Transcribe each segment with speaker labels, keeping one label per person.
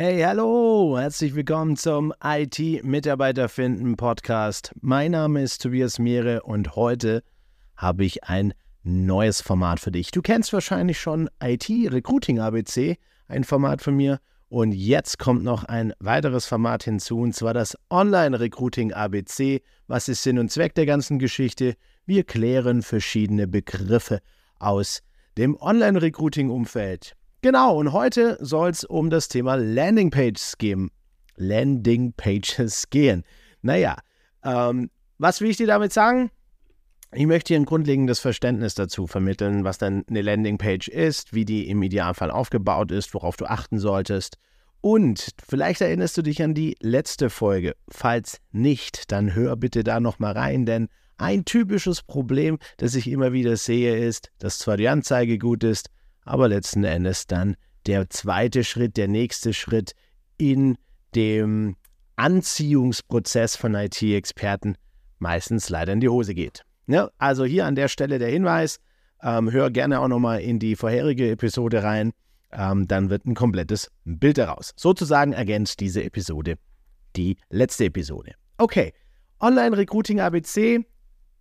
Speaker 1: Hey, hallo, herzlich willkommen zum IT-Mitarbeiter finden Podcast. Mein Name ist Tobias Mehre und heute habe ich ein neues Format für dich. Du kennst wahrscheinlich schon IT Recruiting ABC, ein Format von mir. Und jetzt kommt noch ein weiteres Format hinzu, und zwar das Online Recruiting ABC. Was ist Sinn und Zweck der ganzen Geschichte? Wir klären verschiedene Begriffe aus dem Online Recruiting Umfeld. Genau, und heute soll es um das Thema Landingpages gehen. Landingpages gehen. Naja, ähm, was will ich dir damit sagen? Ich möchte dir ein grundlegendes Verständnis dazu vermitteln, was dann eine Landingpage ist, wie die im Idealfall aufgebaut ist, worauf du achten solltest. Und vielleicht erinnerst du dich an die letzte Folge. Falls nicht, dann hör bitte da nochmal rein, denn ein typisches Problem, das ich immer wieder sehe, ist, dass zwar die Anzeige gut ist, aber letzten Endes dann der zweite Schritt, der nächste Schritt in dem Anziehungsprozess von IT-Experten meistens leider in die Hose geht. Ja, also hier an der Stelle der Hinweis, ähm, hör gerne auch nochmal in die vorherige Episode rein, ähm, dann wird ein komplettes Bild daraus. Sozusagen ergänzt diese Episode die letzte Episode. Okay, Online Recruiting ABC,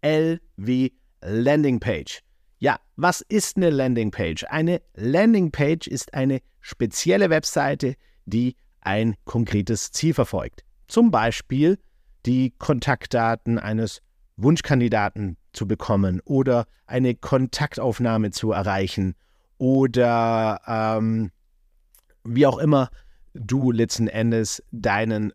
Speaker 1: L wie Landingpage. Ja, was ist eine Landingpage? Eine Landingpage ist eine spezielle Webseite, die ein konkretes Ziel verfolgt. Zum Beispiel die Kontaktdaten eines Wunschkandidaten zu bekommen oder eine Kontaktaufnahme zu erreichen oder ähm, wie auch immer du letzten Endes deinen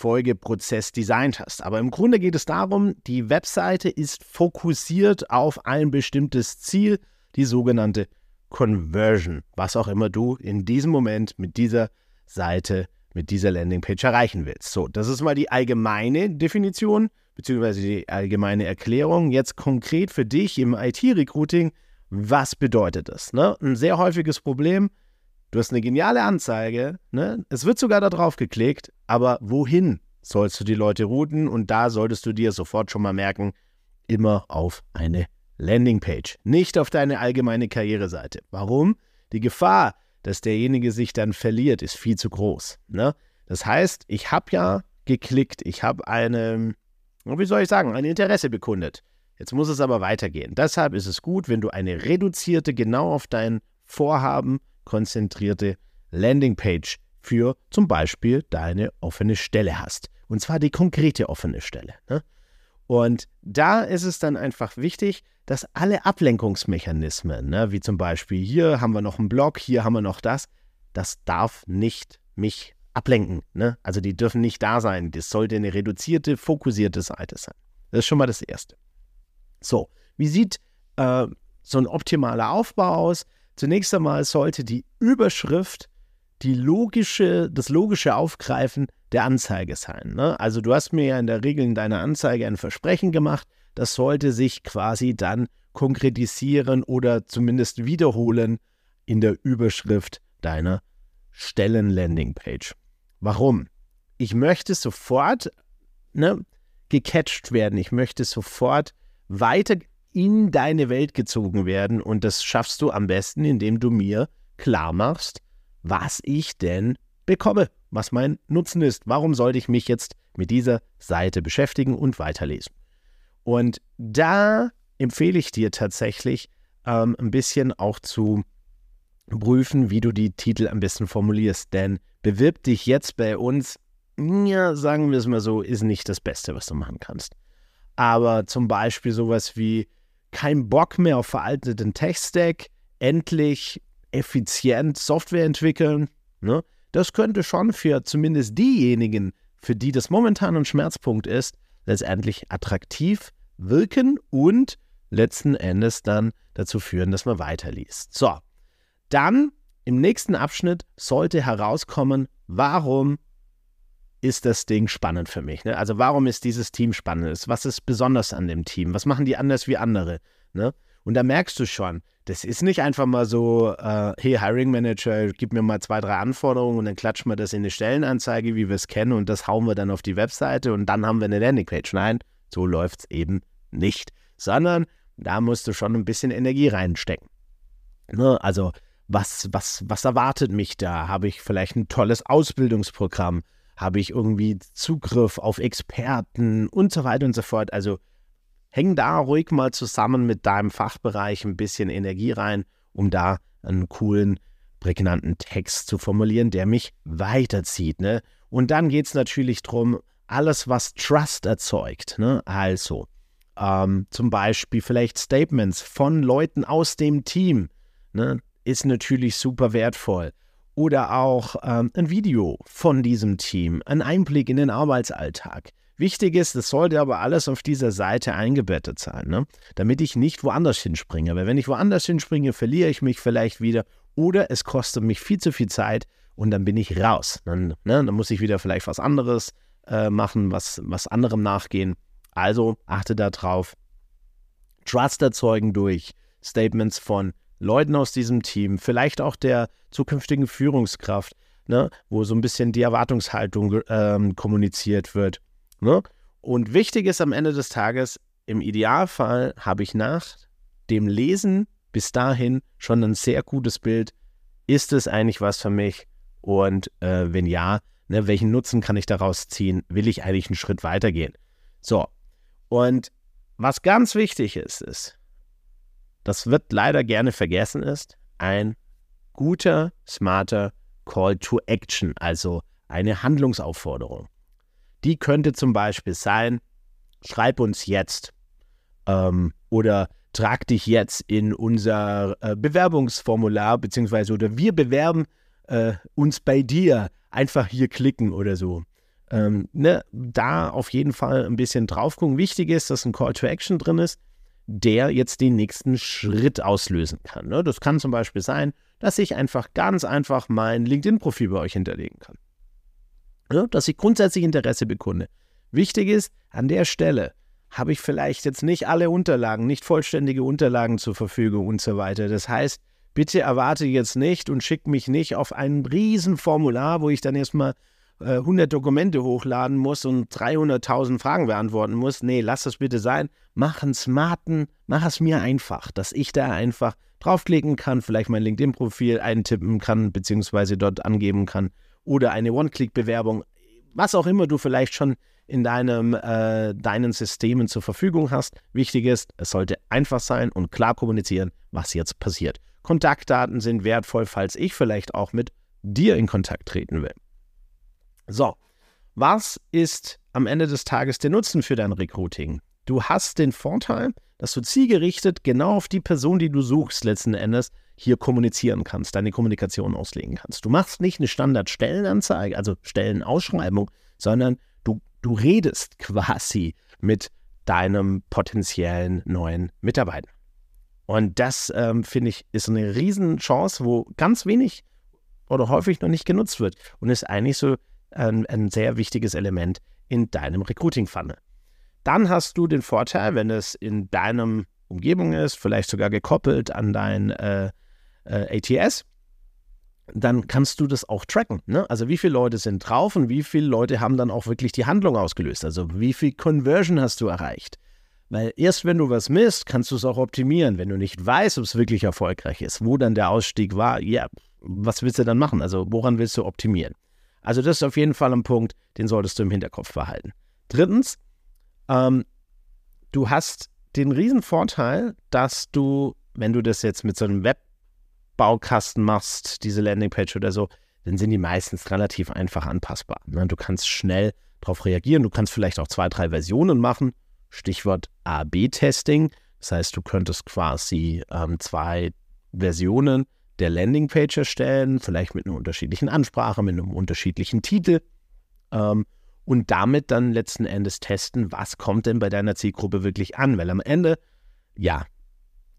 Speaker 1: Folgeprozess designt hast. Aber im Grunde geht es darum, die Webseite ist fokussiert auf ein bestimmtes Ziel, die sogenannte Conversion, was auch immer du in diesem Moment mit dieser Seite, mit dieser Landingpage erreichen willst. So, das ist mal die allgemeine Definition beziehungsweise die allgemeine Erklärung. Jetzt konkret für dich im IT-Recruiting, was bedeutet das? Ne? Ein sehr häufiges Problem, Du hast eine geniale Anzeige, ne? es wird sogar da drauf geklickt, aber wohin sollst du die Leute routen? Und da solltest du dir sofort schon mal merken, immer auf eine Landingpage, nicht auf deine allgemeine Karriereseite. Warum? Die Gefahr, dass derjenige sich dann verliert, ist viel zu groß. Ne? Das heißt, ich habe ja geklickt, ich habe eine, wie soll ich sagen, ein Interesse bekundet. Jetzt muss es aber weitergehen. Deshalb ist es gut, wenn du eine reduzierte, genau auf dein Vorhaben konzentrierte Landingpage für zum Beispiel deine offene Stelle hast. Und zwar die konkrete offene Stelle. Ne? Und da ist es dann einfach wichtig, dass alle Ablenkungsmechanismen, ne, wie zum Beispiel hier haben wir noch einen Blog, hier haben wir noch das, das darf nicht mich ablenken. Ne? Also die dürfen nicht da sein. Das sollte eine reduzierte, fokussierte Seite sein. Das ist schon mal das Erste. So, wie sieht äh, so ein optimaler Aufbau aus? Zunächst einmal sollte die Überschrift die logische, das logische Aufgreifen der Anzeige sein. Ne? Also du hast mir ja in der Regel in deiner Anzeige ein Versprechen gemacht, das sollte sich quasi dann konkretisieren oder zumindest wiederholen in der Überschrift deiner Stellen-Landing-Page. Warum? Ich möchte sofort ne, gecatcht werden. Ich möchte sofort weiter in deine Welt gezogen werden. Und das schaffst du am besten, indem du mir klar machst, was ich denn bekomme, was mein Nutzen ist. Warum sollte ich mich jetzt mit dieser Seite beschäftigen und weiterlesen? Und da empfehle ich dir tatsächlich ähm, ein bisschen auch zu prüfen, wie du die Titel am besten formulierst. Denn bewirb dich jetzt bei uns, ja, sagen wir es mal so, ist nicht das Beste, was du machen kannst. Aber zum Beispiel sowas wie kein Bock mehr auf veralteten Tech-Stack, endlich effizient Software entwickeln. Ne? Das könnte schon für zumindest diejenigen, für die das momentan ein Schmerzpunkt ist, letztendlich attraktiv wirken und letzten Endes dann dazu führen, dass man weiterliest. So, dann im nächsten Abschnitt sollte herauskommen, warum ist das Ding spannend für mich? Ne? Also warum ist dieses Team spannend? Was ist besonders an dem Team? Was machen die anders wie andere? Ne? Und da merkst du schon, das ist nicht einfach mal so, äh, hey, Hiring Manager, gib mir mal zwei, drei Anforderungen und dann klatschen wir das in eine Stellenanzeige, wie wir es kennen, und das hauen wir dann auf die Webseite und dann haben wir eine Landingpage. Nein, so läuft es eben nicht. Sondern da musst du schon ein bisschen Energie reinstecken. Ne? Also was, was, was erwartet mich da? Habe ich vielleicht ein tolles Ausbildungsprogramm? Habe ich irgendwie Zugriff auf Experten und so weiter und so fort? Also häng da ruhig mal zusammen mit deinem Fachbereich ein bisschen Energie rein, um da einen coolen, prägnanten Text zu formulieren, der mich weiterzieht. Ne? Und dann geht es natürlich darum, alles, was Trust erzeugt. Ne? Also ähm, zum Beispiel vielleicht Statements von Leuten aus dem Team. Ne? Ist natürlich super wertvoll. Oder auch ähm, ein Video von diesem Team, ein Einblick in den Arbeitsalltag. Wichtig ist, es sollte aber alles auf dieser Seite eingebettet sein, ne? damit ich nicht woanders hinspringe. Weil wenn ich woanders hinspringe, verliere ich mich vielleicht wieder oder es kostet mich viel zu viel Zeit und dann bin ich raus. Dann, ne, dann muss ich wieder vielleicht was anderes äh, machen, was, was anderem nachgehen. Also achte darauf. Trust erzeugen durch Statements von Leuten aus diesem Team, vielleicht auch der zukünftigen Führungskraft, ne, wo so ein bisschen die Erwartungshaltung ähm, kommuniziert wird. Ne? Und wichtig ist am Ende des Tages, im Idealfall habe ich nach dem Lesen bis dahin schon ein sehr gutes Bild. Ist es eigentlich was für mich? Und äh, wenn ja, ne, welchen Nutzen kann ich daraus ziehen? Will ich eigentlich einen Schritt weitergehen? So, und was ganz wichtig ist, ist, das wird leider gerne vergessen, ist ein guter, smarter Call to Action, also eine Handlungsaufforderung. Die könnte zum Beispiel sein, schreib uns jetzt ähm, oder trag dich jetzt in unser äh, Bewerbungsformular, beziehungsweise oder wir bewerben äh, uns bei dir. Einfach hier klicken oder so. Ähm, ne, da auf jeden Fall ein bisschen drauf gucken. Wichtig ist, dass ein Call to Action drin ist, der jetzt den nächsten Schritt auslösen kann. Ne? Das kann zum Beispiel sein, dass ich einfach ganz einfach mein LinkedIn-Profil bei euch hinterlegen kann ja, dass ich grundsätzlich Interesse bekunde. Wichtig ist, an der Stelle habe ich vielleicht jetzt nicht alle Unterlagen, nicht vollständige Unterlagen zur Verfügung und so weiter. Das heißt, bitte erwarte jetzt nicht und schick mich nicht auf ein Riesenformular, wo ich dann erstmal äh, 100 Dokumente hochladen muss und 300.000 Fragen beantworten muss. Nee, lass das bitte sein. Mach einen smarten, mach es mir einfach, dass ich da einfach draufklicken kann, vielleicht mein LinkedIn-Profil eintippen kann, beziehungsweise dort angeben kann oder eine One-Click-Bewerbung, was auch immer du vielleicht schon in deinem, äh, deinen Systemen zur Verfügung hast. Wichtig ist, es sollte einfach sein und klar kommunizieren, was jetzt passiert. Kontaktdaten sind wertvoll, falls ich vielleicht auch mit dir in Kontakt treten will. So, was ist am Ende des Tages der Nutzen für dein Recruiting? Du hast den Vorteil, dass du zielgerichtet genau auf die Person, die du suchst, letzten Endes hier kommunizieren kannst, deine Kommunikation auslegen kannst. Du machst nicht eine Standard-Stellenanzeige, also Stellenausschreibung, sondern du, du redest quasi mit deinem potenziellen neuen Mitarbeiter. Und das, ähm, finde ich, ist eine Riesenchance, wo ganz wenig oder häufig noch nicht genutzt wird und ist eigentlich so ein, ein sehr wichtiges Element in deinem Recruiting-Funnel. Dann hast du den Vorteil, wenn es in deinem Umgebung ist, vielleicht sogar gekoppelt an dein äh, äh, ATS, dann kannst du das auch tracken. Ne? Also wie viele Leute sind drauf und wie viele Leute haben dann auch wirklich die Handlung ausgelöst. Also wie viel Conversion hast du erreicht? Weil erst wenn du was misst, kannst du es auch optimieren. Wenn du nicht weißt, ob es wirklich erfolgreich ist, wo dann der Ausstieg war, ja, was willst du dann machen? Also woran willst du optimieren? Also das ist auf jeden Fall ein Punkt, den solltest du im Hinterkopf behalten. Drittens, ähm, du hast den riesen Vorteil, dass du, wenn du das jetzt mit so einem Web Baukasten machst, diese Landingpage oder so, dann sind die meistens relativ einfach anpassbar. Ne? Du kannst schnell darauf reagieren. Du kannst vielleicht auch zwei, drei Versionen machen. Stichwort A-B-Testing. Das heißt, du könntest quasi ähm, zwei Versionen der Landingpage erstellen, vielleicht mit einer unterschiedlichen Ansprache, mit einem unterschiedlichen Titel ähm, und damit dann letzten Endes testen, was kommt denn bei deiner Zielgruppe wirklich an. Weil am Ende, ja,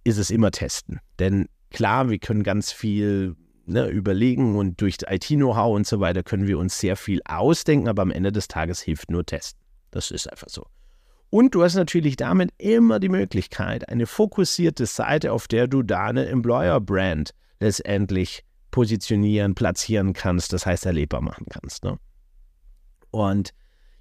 Speaker 1: ist es immer testen. Denn Klar, wir können ganz viel ne, überlegen und durch IT-Know-how und so weiter können wir uns sehr viel ausdenken, aber am Ende des Tages hilft nur Testen. Das ist einfach so. Und du hast natürlich damit immer die Möglichkeit, eine fokussierte Seite, auf der du deine Employer-Brand letztendlich positionieren, platzieren kannst, das heißt erlebbar machen kannst. Ne? Und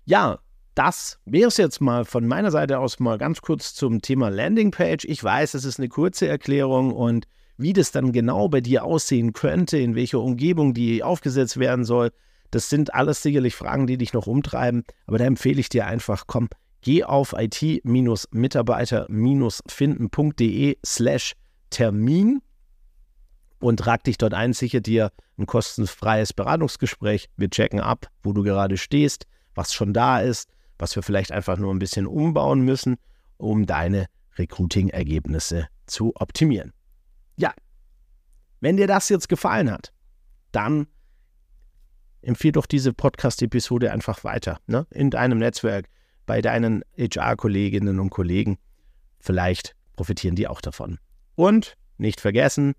Speaker 1: ja, das wäre es jetzt mal von meiner Seite aus mal ganz kurz zum Thema Landingpage. Ich weiß, es ist eine kurze Erklärung und Wie das dann genau bei dir aussehen könnte, in welcher Umgebung die aufgesetzt werden soll, das sind alles sicherlich Fragen, die dich noch umtreiben. Aber da empfehle ich dir einfach, komm, geh auf it-mitarbeiter-finden.de slash Termin und trag dich dort ein, sicher dir ein kostenfreies Beratungsgespräch. Wir checken ab, wo du gerade stehst, was schon da ist, was wir vielleicht einfach nur ein bisschen umbauen müssen, um deine Recruiting-Ergebnisse zu optimieren. Ja, wenn dir das jetzt gefallen hat, dann empfehle doch diese Podcast-Episode einfach weiter ne? in deinem Netzwerk, bei deinen HR-Kolleginnen und Kollegen. Vielleicht profitieren die auch davon. Und nicht vergessen,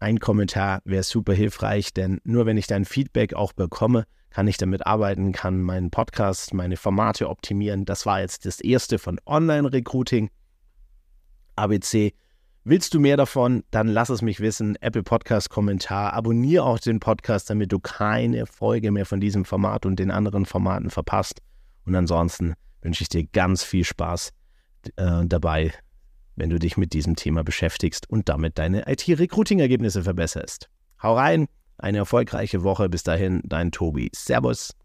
Speaker 1: ein Kommentar wäre super hilfreich, denn nur wenn ich dein Feedback auch bekomme, kann ich damit arbeiten, kann meinen Podcast, meine Formate optimieren. Das war jetzt das erste von Online-Recruiting. ABC. Willst du mehr davon? Dann lass es mich wissen. Apple Podcast Kommentar. Abonniere auch den Podcast, damit du keine Folge mehr von diesem Format und den anderen Formaten verpasst. Und ansonsten wünsche ich dir ganz viel Spaß äh, dabei, wenn du dich mit diesem Thema beschäftigst und damit deine IT-Recruiting-Ergebnisse verbesserst. Hau rein, eine erfolgreiche Woche. Bis dahin, dein Tobi. Servus.